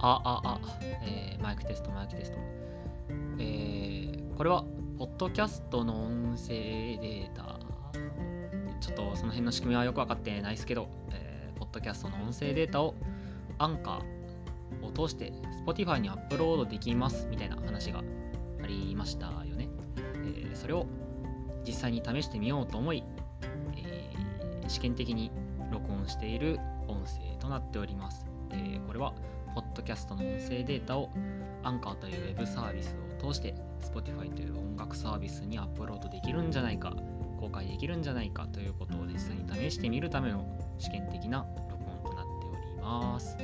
あ、あ、あ、えーマイクテスト、マイクテスト。えーこれは、ポッドキャストの音声データ。ちょっとその辺の仕組みはよく分かってないですけど、えーポッドキャストの音声データをアンカーを通して Spotify にアップロードできますみたいな話がありましたよね。えーそれを実際に試してみようと思い、えー試験的に録音している音声となっております。えーこれは、ポッドキャストの音声データをアンカーというウェブサービスを通して Spotify という音楽サービスにアップロードできるんじゃないか、公開できるんじゃないかということを実際に試してみるための試験的な録音となっております。